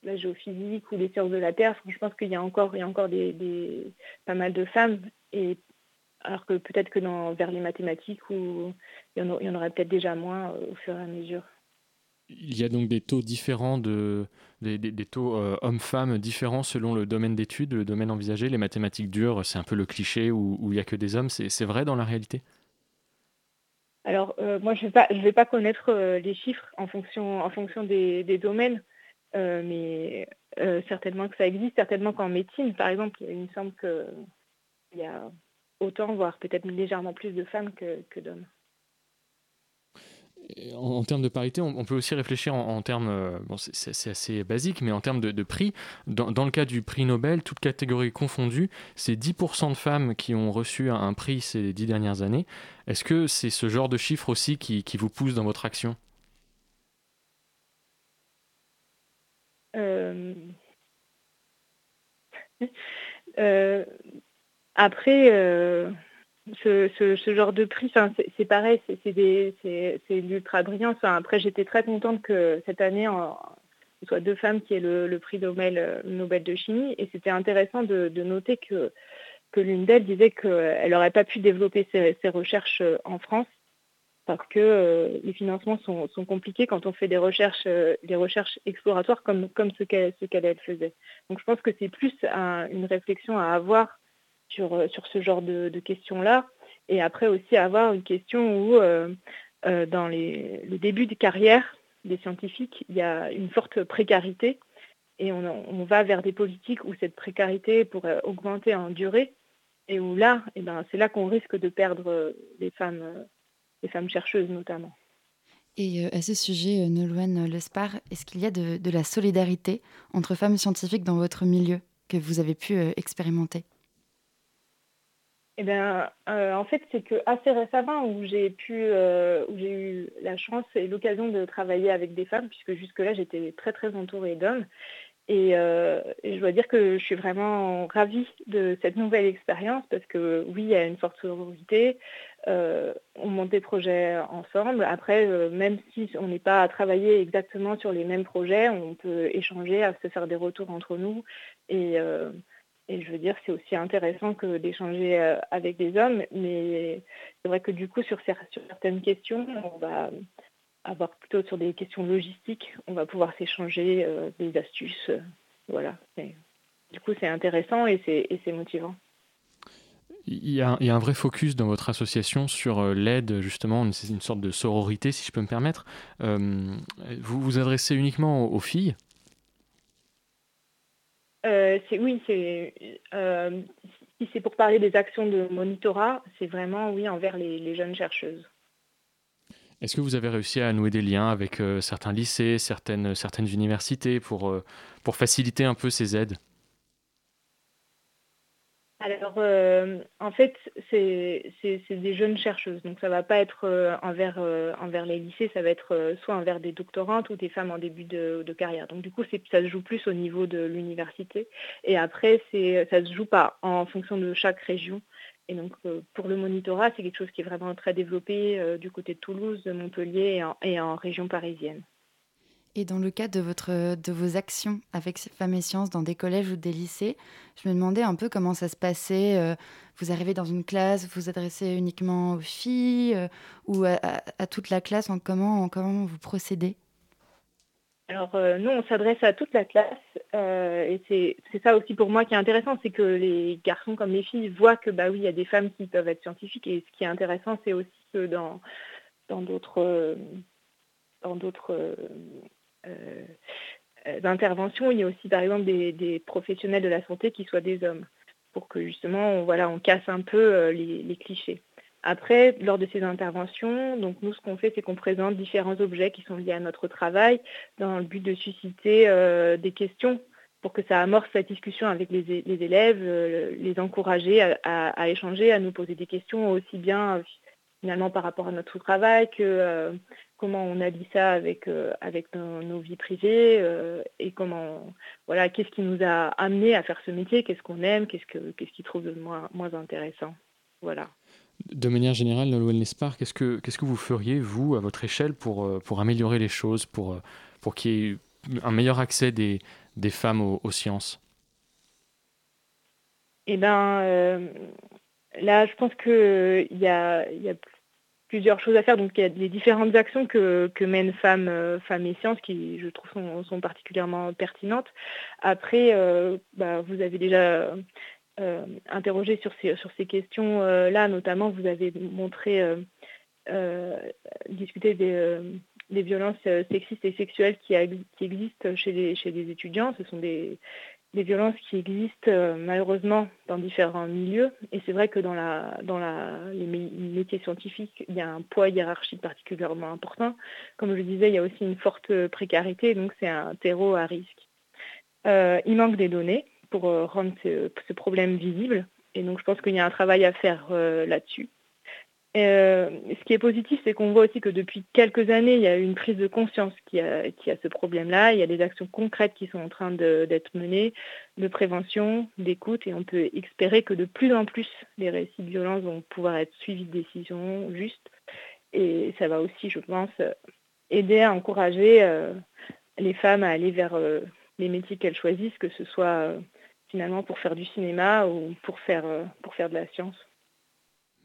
la géophysique ou les sciences de la Terre, je pense qu'il y a encore, il y a encore des, pas mal de femmes, et alors que peut-être que dans, vers les mathématiques, où il y en, aurait peut-être déjà moins euh, au fur et à mesure. Il y a donc des taux différents de des, taux euh, hommes-femmes différents selon le domaine d'études, le domaine envisagé. Les mathématiques dures, c'est un peu le cliché où, il n'y a que des hommes. C'est vrai dans la réalité? Alors euh, moi, je ne vais pas, je vais pas connaître les chiffres en fonction en fonction des, des domaines. Euh, mais euh, certainement que ça existe, certainement qu'en médecine, par exemple, il me semble qu'il y a autant, voire peut-être légèrement plus de femmes que, d'hommes. En, termes de parité, on, peut aussi réfléchir en, termes, euh, bon, c'est assez basique, mais en termes de, prix. Dans, le cas du prix Nobel, toutes catégories confondues, c'est 10% de femmes qui ont reçu un, prix ces dix dernières années. Est-ce que c'est ce genre de chiffre aussi qui vous pousse dans votre action Euh, euh, après, euh, ce, genre de prix, c'est pareil, c'est l'ultra brillant. après, j'étais très contente que cette année, ce soit deux femmes qui aient le, prix Nobel, de chimie. Et c'était intéressant de, noter que l'une d'elles disait qu'elle n'aurait pas pu développer ses, recherches en France parce que euh, les financements sont, compliqués quand on fait des recherches, euh, des recherches exploratoires comme, comme ce qu'elle faisait. Donc je pense que c'est plus une réflexion à avoir sur, euh, sur ce genre de, questions-là. Et après aussi avoir une question où, dans les, le début de carrière des scientifiques, il y a une forte précarité et on, va vers des politiques où cette précarité pourrait augmenter en durée et où là, eh ben, c'est là qu'on risque de perdre les femmes les femmes chercheuses notamment. Et euh, à ce sujet, euh, Nolwenn Lespar, est-ce qu'il y a de, la solidarité entre femmes scientifiques dans votre milieu que vous avez pu euh, expérimenter? Eh bien, en fait, c'est que assez récemment où j'ai pu, où j'ai eu la chance et l'occasion de travailler avec des femmes, puisque jusque-là j'étais très très entourée d'hommes, euh, et, je dois dire que je suis vraiment ravie de cette nouvelle expérience parce que oui, il y a une forte sororité. Euh, on monte des projets ensemble. Après, euh, même si on n'est pas à travailler exactement sur les mêmes projets, on peut échanger, à se faire des retours entre nous. Et, et je veux dire, c'est aussi intéressant que d'échanger avec des hommes. Mais c'est vrai que du coup, sur, certaines questions, on va avoir plutôt sur des questions logistiques, on va pouvoir s'échanger euh, des astuces. Euh, voilà. du coup, c'est intéressant et c'est motivant. Il y, a, un vrai focus dans votre association sur l'aide, justement, c'est une sorte de sororité, si je peux me permettre. vous vous adressez uniquement aux, filles? Oui, c'est si c'est pour parler des actions de monitorat, c'est vraiment, oui, envers les, jeunes chercheuses. Est-ce que vous avez réussi à nouer des liens avec euh, certains lycées, certaines, certaines universités pour, euh, pour faciliter un peu ces aides? Alors, euh, en fait, c'est des jeunes chercheuses, donc ça ne va pas être euh, envers, euh, envers les lycées, ça va être soit envers des doctorantes ou des femmes en début de, carrière. Donc du coup, ça se joue plus au niveau de l'université. Et après, ça ne se joue pas en fonction de chaque région. Et donc, pour le monitorat, c'est quelque chose qui est vraiment très développé du côté de Toulouse, de Montpellier et en région parisienne. Et dans le cadre de, votre, de vos actions avec Femmes et Sciences dans des collèges ou des lycées, je me demandais un peu comment ça se passait. Euh, vous arrivez dans une classe, vous vous adressez uniquement aux filles euh, ou à, toute la classe comment, comment vous procédez? Alors euh, nous, on s'adresse à toute la classe et c'est ça aussi pour moi qui est intéressant, c'est que les garçons comme les filles voient que bah oui, il y a des femmes qui peuvent être scientifiques et ce qui est intéressant, c'est aussi que dans d'autres dans d'autres d'intervention, il y a aussi par exemple des, professionnels de la santé qui soient des hommes, pour que justement on, voilà, on casse un peu euh, les, clichés. Après, lors de ces interventions, donc nous ce qu'on fait, c'est qu'on présente différents objets qui sont liés à notre travail dans le but de susciter des questions pour que ça amorce la discussion avec les, élèves, les encourager à, échanger, à nous poser des questions aussi bien finalement par rapport à notre travail que comment on allie ça avec, euh, avec nos, vies privées euh, et comment voilà qu'est-ce qui nous a amené à faire ce métier, qu'est-ce qu'on aime, qu'est-ce que qu'est-ce qui trouve de moins, moins intéressant. Voilà. De manière générale, Nolwenn Lespar, qu'est-ce que qu'est-ce que vous feriez vous à votre échelle pour euh, pour améliorer les choses, pour pour qu'il y ait un meilleur accès des, des femmes aux, sciences? Eh ben là, je pense que il y a, y a plusieurs choses à faire. Donc il y a les différentes actions que, mènent Femmes, euh, Femmes et Sciences qui, je trouve, sont, particulièrement pertinentes. Après, euh, bah, vous avez déjà euh, interrogé sur ces, sur ces questions-là, notamment vous avez montré, discuter des, violences sexistes et sexuelles qui, qui existent chez les, chez les étudiants. Ce sont des, des violences qui existent euh, malheureusement dans différents milieux. Et c'est vrai que dans, la, dans la, les métiers scientifiques, il y a un poids hiérarchique particulièrement important. Comme je le disais, il y a aussi une forte précarité, donc c'est un terreau à risque. Euh, il manque des données pour euh, rendre ce, ce, problème visible. Et donc je pense qu'il y a un travail à faire là-dessus. Euh, ce qui est positif, c'est qu'on voit aussi que depuis quelques années, il y a une prise de conscience qui a, a ce problème-là. Il y a des actions concrètes qui sont en train d'être menées, de prévention, d'écoute, et on peut espérer que de plus en plus, les récits de violence vont pouvoir être suivis de décisions justes. Et ça va aussi, je pense, aider à encourager euh, les femmes à aller vers euh, les métiers qu'elles choisissent, que ce soit finalement pour faire du cinéma ou pour faire, pour faire de la science.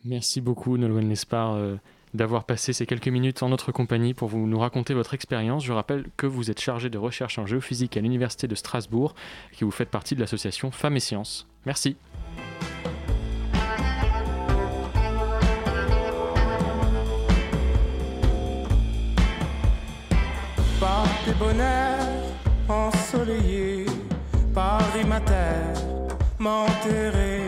Merci beaucoup, Nolwenn Lespar, euh, d'avoir passé ces quelques minutes en notre compagnie pour vous nous raconter votre expérience. Je rappelle que vous êtes chargé de recherche en géophysique à l'Université de Strasbourg et que vous faites partie de l'association Femmes et Sciences. Merci. Par tes bonheurs ensoleillés, Paris ma terre, m'enterrer,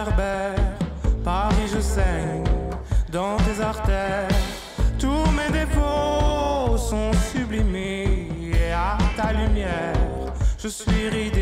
réverbèrent. Paris, je saigne dans tes artères. Tous mes défauts sont sublimés et à ta lumière, je suis ridé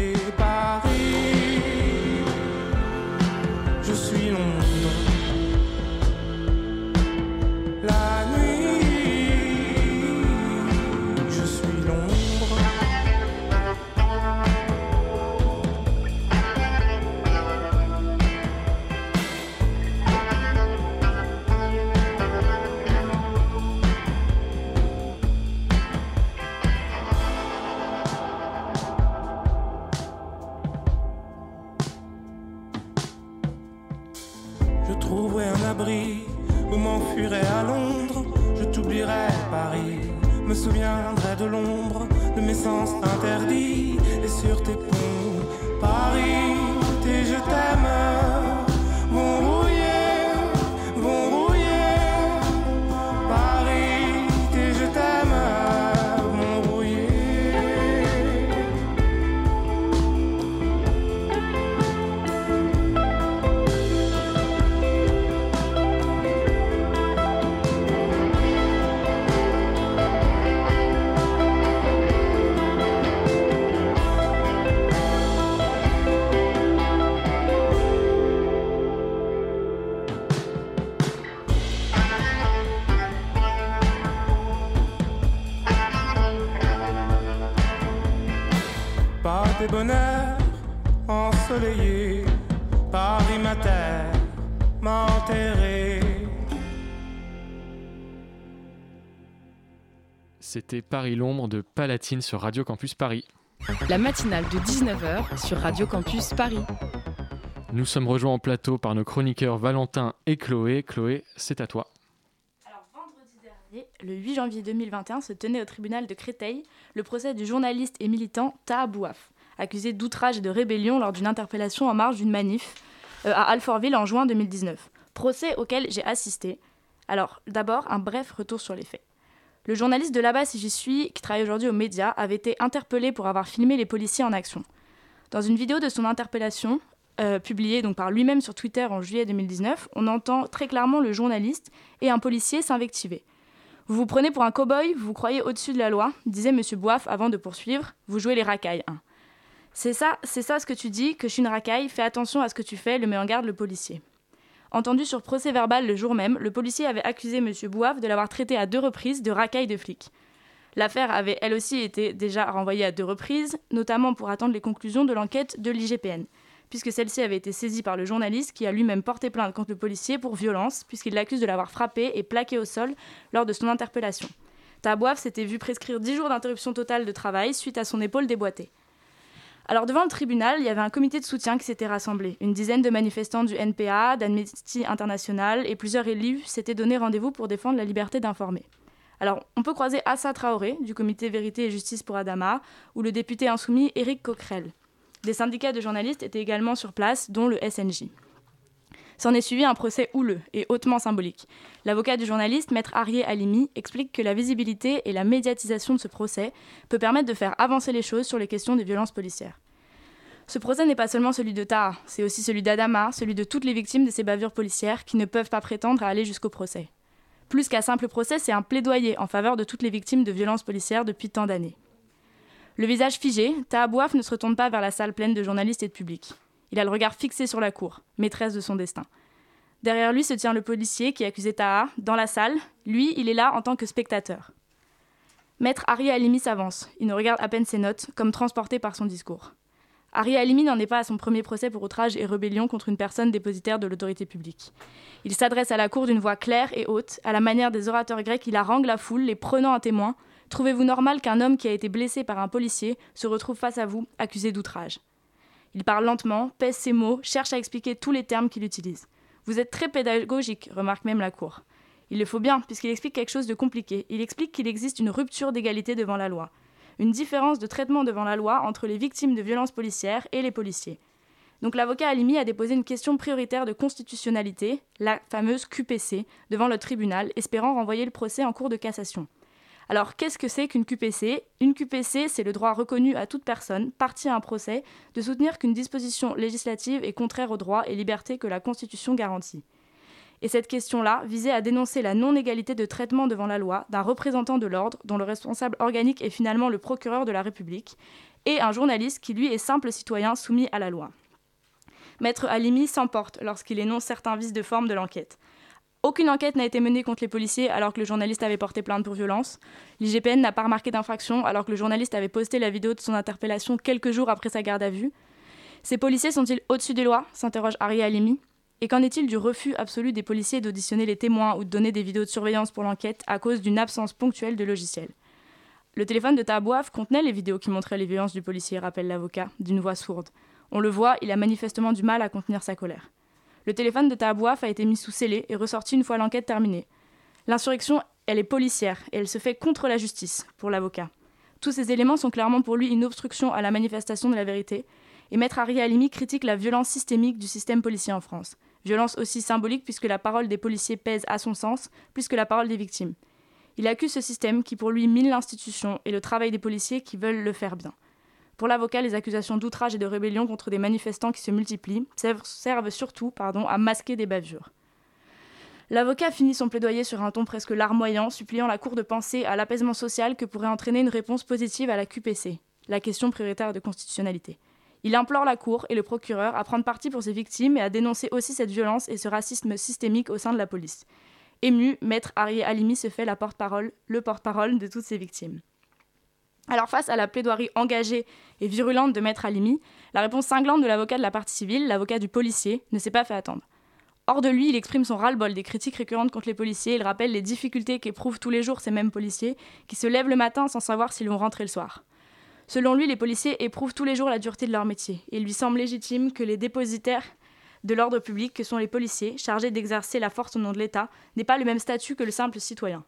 C'était Paris l'ombre de Palatine sur Radio Campus Paris. La matinale de 19h sur Radio Campus Paris. Nous sommes rejoints en plateau par nos chroniqueurs Valentin et Chloé. Chloé, c'est à toi. Le 8 janvier 2021 se tenait au tribunal de Créteil le procès du journaliste et militant Taha Bouaf, accusé d'outrage et de rébellion lors d'une interpellation en marge d'une manif euh, à Alfortville en juin 2019. Procès auquel j'ai assisté. Alors, d'abord, un bref retour sur les faits. Le journaliste de là-bas, si j'y suis, qui travaille aujourd'hui aux médias, avait été interpellé pour avoir filmé les policiers en action. Dans une vidéo de son interpellation, euh, publiée donc par lui-même sur Twitter en juillet 2019, on entend très clairement le journaliste et un policier s'invectiver. Vous vous prenez pour un cow-boy, vous vous croyez au-dessus de la loi, disait M. Boif avant de poursuivre, vous jouez les racailles. hein. C'est ça, c'est ça ce que tu dis, que je suis une racaille, fais attention à ce que tu fais, le met en garde le policier. Entendu sur procès verbal le jour même, le policier avait accusé M. Bouaf de l'avoir traité à deux reprises de racaille de flic. L'affaire avait elle aussi été déjà renvoyée à deux reprises, notamment pour attendre les conclusions de l'enquête de l'IGPN, puisque celle-ci avait été saisie par le journaliste qui a lui-même porté plainte contre le policier pour violence, puisqu'il l'accuse de l'avoir frappé et plaqué au sol lors de son interpellation. Tabouaf s'était vu prescrire 10 jours d'interruption totale de travail suite à son épaule déboîtée. Alors devant le tribunal, il y avait un comité de soutien qui s'était rassemblé. Une dizaine de manifestants du NPA, d'Amnesty International et plusieurs élus s'étaient donné rendez-vous pour défendre la liberté d'informer. Alors, on peut croiser Assa Traoré, du comité Vérité et Justice pour Adama, ou le député insoumis Éric Coquerel. Des syndicats de journalistes étaient également sur place, dont le SNJ. S'en est suivi un procès houleux et hautement symbolique. L'avocat du journaliste, maître Arié Alimi, explique que la visibilité et la médiatisation de ce procès peut permettre de faire avancer les choses sur les questions des violences policières. Ce procès n'est pas seulement celui de Taha, c'est aussi celui d'Adama, celui de toutes les victimes de ces bavures policières qui ne peuvent pas prétendre à aller jusqu'au procès. Plus qu'un simple procès, c'est un plaidoyer en faveur de toutes les victimes de violences policières depuis tant d'années. Le visage figé, Taha Bouaf ne se retourne pas vers la salle pleine de journalistes et de public. Il a le regard fixé sur la cour, maîtresse de son destin. Derrière lui se tient le policier qui accusait Taha. Dans la salle, lui, il est là en tant que spectateur. Maître Ari Alimi s'avance. Il ne regarde à peine ses notes, comme transporté par son discours. Ari Alimi n'en est pas à son premier procès pour outrage et rébellion contre une personne dépositaire de l'autorité publique. Il s'adresse à la cour d'une voix claire et haute, à la manière des orateurs grecs, il harangue la foule, les prenant à témoin. Trouvez-vous normal qu'un homme qui a été blessé par un policier se retrouve face à vous, accusé d'outrage? Il parle lentement, pèse ses mots, cherche à expliquer tous les termes qu'il utilise. Vous êtes très pédagogique, remarque même la cour. Il le faut bien, puisqu'il explique quelque chose de compliqué. Il explique qu'il existe une rupture d'égalité devant la loi, une différence de traitement devant la loi entre les victimes de violences policières et les policiers. Donc l'avocat Alimi a déposé une question prioritaire de constitutionnalité, la fameuse QPC, devant le tribunal, espérant renvoyer le procès en cours de cassation. Alors qu'est-ce que c'est qu'une QPC Une QPC, c'est le droit reconnu à toute personne, partie à un procès, de soutenir qu'une disposition législative est contraire aux droits et libertés que la Constitution garantit. Et cette question-là visait à dénoncer la non-égalité de traitement devant la loi d'un représentant de l'ordre dont le responsable organique est finalement le procureur de la République, et un journaliste qui lui est simple citoyen soumis à la loi. Maître Alimi s'emporte lorsqu'il énonce certains vices de forme de l'enquête. Aucune enquête n'a été menée contre les policiers alors que le journaliste avait porté plainte pour violence. L'IGPN n'a pas remarqué d'infraction alors que le journaliste avait posté la vidéo de son interpellation quelques jours après sa garde à vue. Ces policiers sont-ils au-dessus des lois? s'interroge Ari Alimi. Et qu'en est-il du refus absolu des policiers d'auditionner les témoins ou de donner des vidéos de surveillance pour l'enquête à cause d'une absence ponctuelle de logiciel Le téléphone de Tabouaf contenait les vidéos qui montraient les violences du policier, rappelle l'avocat, d'une voix sourde. On le voit, il a manifestement du mal à contenir sa colère. Le téléphone de Tahabouaf a été mis sous scellé et ressorti une fois l'enquête terminée. L'insurrection, elle est policière et elle se fait contre la justice, pour l'avocat. Tous ces éléments sont clairement pour lui une obstruction à la manifestation de la vérité, et Maître Ari Alimi critique la violence systémique du système policier en France. Violence aussi symbolique puisque la parole des policiers pèse à son sens plus que la parole des victimes. Il accuse ce système qui pour lui mine l'institution et le travail des policiers qui veulent le faire bien. Pour l'avocat, les accusations d'outrage et de rébellion contre des manifestants qui se multiplient servent surtout pardon, à masquer des bavures. L'avocat finit son plaidoyer sur un ton presque larmoyant, suppliant la Cour de penser à l'apaisement social que pourrait entraîner une réponse positive à la QPC, la question prioritaire de constitutionnalité. Il implore la Cour et le procureur à prendre parti pour ses victimes et à dénoncer aussi cette violence et ce racisme systémique au sein de la police. Ému, maître Arié Alimi se fait la porte-parole, le porte-parole de toutes ces victimes. Alors face à la plaidoirie engagée et virulente de Maître Alimi, la réponse cinglante de l'avocat de la partie civile, l'avocat du policier, ne s'est pas fait attendre. Hors de lui, il exprime son ras-le-bol des critiques récurrentes contre les policiers, il rappelle les difficultés qu'éprouvent tous les jours ces mêmes policiers, qui se lèvent le matin sans savoir s'ils vont rentrer le soir. Selon lui, les policiers éprouvent tous les jours la dureté de leur métier, et il lui semble légitime que les dépositaires de l'ordre public, que sont les policiers, chargés d'exercer la force au nom de l'État, n'aient pas le même statut que le simple citoyen.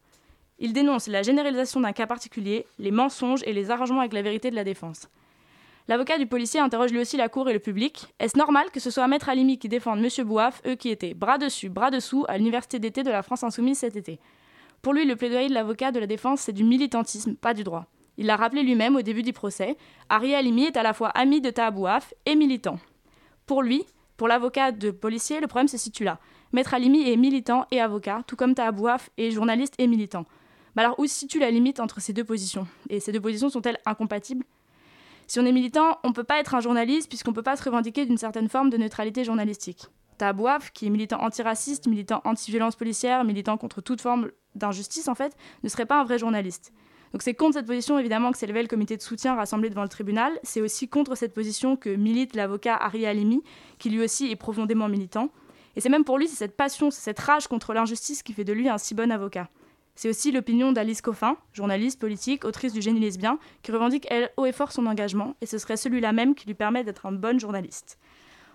Il dénonce la généralisation d'un cas particulier, les mensonges et les arrangements avec la vérité de la défense. L'avocat du policier interroge lui aussi la cour et le public. Est-ce normal que ce soit Maître Alimi qui défende M. Bouaf, eux qui étaient bras dessus, bras dessous à l'université d'été de la France Insoumise cet été? Pour lui, le plaidoyer de l'avocat de la défense, c'est du militantisme, pas du droit. Il l'a rappelé lui-même au début du procès. Ari Alimi est à la fois ami de Tahabouaf et militant. Pour lui, pour l'avocat de policier, le problème se situe là. Maître Alimi est militant et avocat, tout comme Tahabouaf est journaliste et militant. Mais alors où se situe la limite entre ces deux positions? Et ces deux positions sont-elles incompatibles? Si on est militant, on ne peut pas être un journaliste puisqu'on ne peut pas se revendiquer d'une certaine forme de neutralité journalistique. Tabouaf, qui est militant antiraciste, militant anti-violence policière, militant contre toute forme d'injustice en fait, ne serait pas un vrai journaliste. Donc c'est contre cette position évidemment que s'est levé le comité de soutien rassemblé devant le tribunal. C'est aussi contre cette position que milite l'avocat Ari Alimi, qui lui aussi est profondément militant. Et c'est même pour lui, c'est cette passion, c'est cette rage contre l'injustice qui fait de lui un si bon avocat. C'est aussi l'opinion d'Alice Coffin, journaliste politique, autrice du Génie lesbien, qui revendique elle haut et fort son engagement, et ce serait celui-là même qui lui permet d'être un bon journaliste.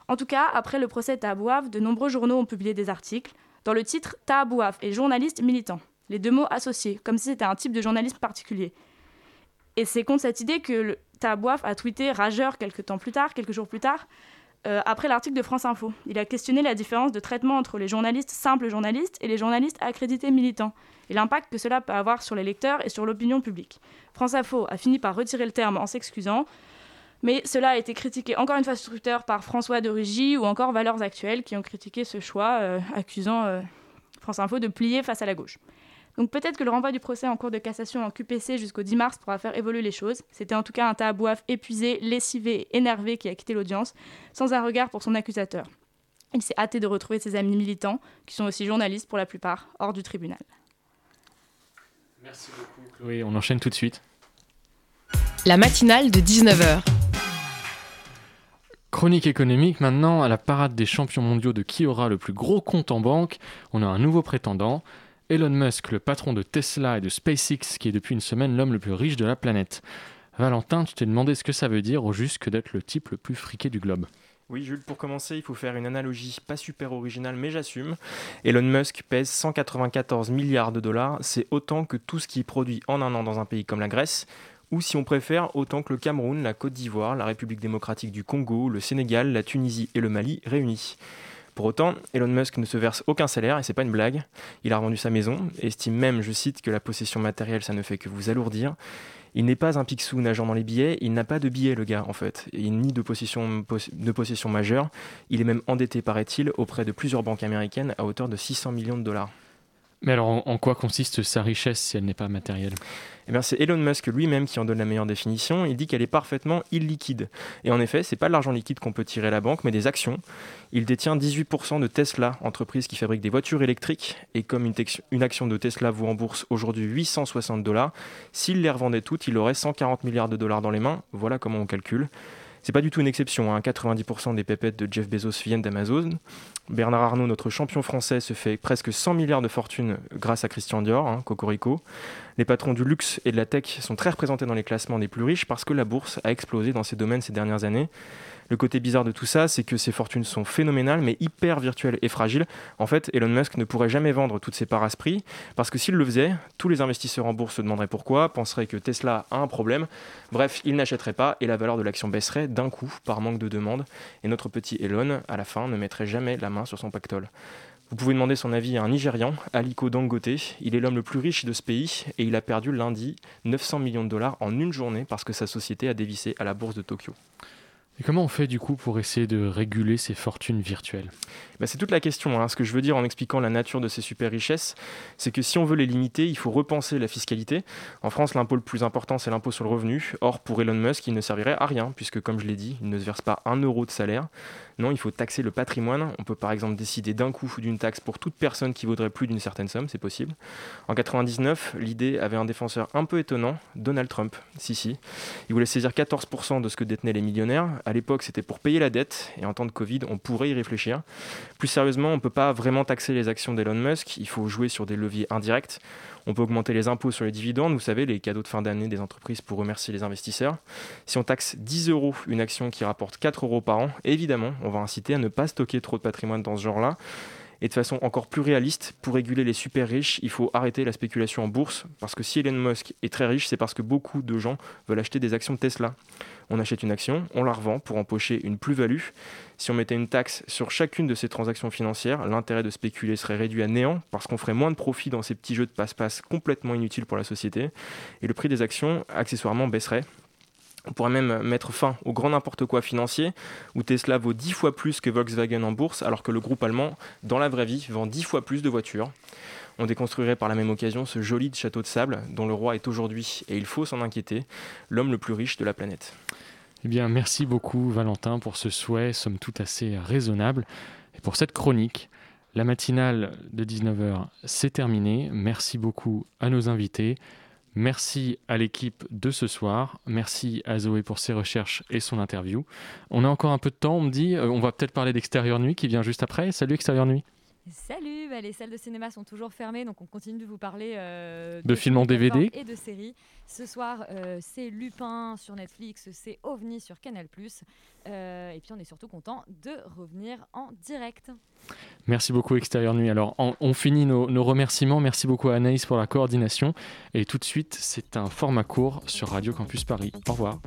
En tout cas, après le procès Tahabouaf, de nombreux journaux ont publié des articles. Dans le titre, Tahabouaf est journaliste militant. Les deux mots associés, comme si c'était un type de journalisme particulier. Et c'est contre cette idée que le a tweeté rageur quelques temps plus tard, quelques jours plus tard, euh, après l'article de France Info. Il a questionné la différence de traitement entre les journalistes simples journalistes et les journalistes accrédités militants, et l'impact que cela peut avoir sur les lecteurs et sur l'opinion publique. France Info a fini par retirer le terme en s'excusant, mais cela a été critiqué encore une fois sur Twitter par François de Rugy ou encore Valeurs Actuelles qui ont critiqué ce choix, euh, accusant euh, France Info de plier face à la gauche. Donc peut-être que le renvoi du procès en cours de cassation en QPC jusqu'au 10 mars pourra faire évoluer les choses. C'était en tout cas un tabouaf épuisé, lessivé, énervé qui a quitté l'audience, sans un regard pour son accusateur. Il s'est hâté de retrouver ses amis militants, qui sont aussi journalistes pour la plupart, hors du tribunal. Merci beaucoup Chloé, on enchaîne tout de suite. La matinale de 19h. Chronique économique maintenant, à la parade des champions mondiaux de qui aura le plus gros compte en banque, on a un nouveau prétendant. Elon Musk, le patron de Tesla et de SpaceX, qui est depuis une semaine l'homme le plus riche de la planète. Valentin, tu t'es demandé ce que ça veut dire au juste que d'être le type le plus friqué du globe. Oui, Jules, pour commencer, il faut faire une analogie pas super originale, mais j'assume. Elon Musk pèse 194 milliards de dollars, c'est autant que tout ce qui est produit en un an dans un pays comme la Grèce, ou si on préfère, autant que le Cameroun, la Côte d'Ivoire, la République démocratique du Congo, le Sénégal, la Tunisie et le Mali réunis. Pour autant, Elon Musk ne se verse aucun salaire et c'est pas une blague. Il a revendu sa maison estime même, je cite, que la possession matérielle ça ne fait que vous alourdir. Il n'est pas un pixou nageant dans les billets, il n'a pas de billets le gars en fait, et ni de possession, de possession majeure. Il est même endetté, paraît-il, auprès de plusieurs banques américaines à hauteur de 600 millions de dollars. Mais alors, en, quoi consiste sa richesse si elle n'est pas matérielle? Eh c'est Elon Musk lui-même qui en donne la meilleure définition. Il dit qu'elle est parfaitement illiquide. Et en effet, c'est pas de l'argent liquide qu'on peut tirer à la banque, mais des actions. Il détient 18% de Tesla, entreprise qui fabrique des voitures électriques. Et comme une, une action de Tesla vaut en bourse aujourd'hui 860 dollars, s'il les revendait toutes, il aurait 140 milliards de dollars dans les mains. Voilà comment on calcule. C'est pas du tout une exception. 90% hein. des pépettes de Jeff Bezos viennent d'Amazon. Bernard Arnault, notre champion français, se fait presque 100 milliards de fortune grâce à Christian Dior, hein, Cocorico. Les patrons du luxe et de la tech sont très représentés dans les classements des plus riches parce que la bourse a explosé dans ces domaines ces dernières années. Le côté bizarre de tout ça, c'est que ces fortunes sont phénoménales, mais hyper virtuelles et fragiles. En fait, Elon Musk ne pourrait jamais vendre toutes ses parts prix, parce que s'il le faisait, tous les investisseurs en bourse se demanderaient pourquoi, penseraient que Tesla a un problème. Bref, il n'achèterait pas et la valeur de l'action baisserait d'un coup par manque de demande. Et notre petit Elon, à la fin, ne mettrait jamais la main sur son pactole. Vous pouvez demander son avis à un Nigérian, Aliko Dangote. Il est l'homme le plus riche de ce pays et il a perdu lundi 900 millions de dollars en une journée parce que sa société a dévissé à la bourse de Tokyo. Et comment on fait du coup pour essayer de réguler ces fortunes virtuelles? Bah, C'est toute la question. Hein. Ce que je veux dire en expliquant la nature de ces super richesses, c'est que si on veut les limiter, il faut repenser la fiscalité. En France, l'impôt le plus important, c'est l'impôt sur le revenu. Or, pour Elon Musk, il ne servirait à rien, puisque comme je l'ai dit, il ne se verse pas un euro de salaire. Non, il faut taxer le patrimoine. On peut par exemple décider d'un coup d'une taxe pour toute personne qui vaudrait plus d'une certaine somme, c'est possible. En 99, l'idée avait un défenseur un peu étonnant, Donald Trump. Si, si. Il voulait saisir 14% de ce que détenaient les millionnaires. À l'époque, c'était pour payer la dette, et en temps de Covid, on pourrait y réfléchir. Plus sérieusement, on ne peut pas vraiment taxer les actions d'Elon Musk, il faut jouer sur des leviers indirects. On peut augmenter les impôts sur les dividendes, vous savez, les cadeaux de fin d'année des entreprises pour remercier les investisseurs. Si on taxe 10 euros une action qui rapporte 4 euros par an, évidemment, on va inciter à ne pas stocker trop de patrimoine dans ce genre-là. Et de façon encore plus réaliste, pour réguler les super riches, il faut arrêter la spéculation en bourse, parce que si Elon Musk est très riche, c'est parce que beaucoup de gens veulent acheter des actions de Tesla. On achète une action, on la revend pour empocher une plus-value. Si on mettait une taxe sur chacune de ces transactions financières, l'intérêt de spéculer serait réduit à néant parce qu'on ferait moins de profit dans ces petits jeux de passe-passe complètement inutiles pour la société. Et le prix des actions, accessoirement, baisserait on pourrait même mettre fin au grand n'importe quoi financier, où Tesla vaut 10 fois plus que Volkswagen en bourse, alors que le groupe allemand, dans la vraie vie, vend 10 fois plus de voitures. On déconstruirait par la même occasion ce joli château de sable dont le roi est aujourd'hui, et il faut s'en inquiéter, l'homme le plus riche de la planète. Eh bien, merci beaucoup Valentin pour ce souhait, somme toute assez raisonnable, et pour cette chronique. La matinale de 19h, c'est terminé. Merci beaucoup à nos invités. Merci à l'équipe de ce soir. Merci à Zoé pour ses recherches et son interview. On a encore un peu de temps, on me dit. Euh, on va peut-être parler d'Extérieur Nuit qui vient juste après. Salut Extérieur Nuit. Salut, bah, les salles de cinéma sont toujours fermées, donc on continue de vous parler euh, de, films en DVD et de séries. Ce soir, euh, c'est Lupin sur Netflix, c'est OVNI sur Canal+. Euh, et puis on est surtout content de revenir en direct. Merci beaucoup Extérieur Nuit. Alors on, finit nos, nos, remerciements. Merci beaucoup à Anaïs pour la coordination. Et tout de suite, c'est un format court sur Radio Campus Paris. Au revoir.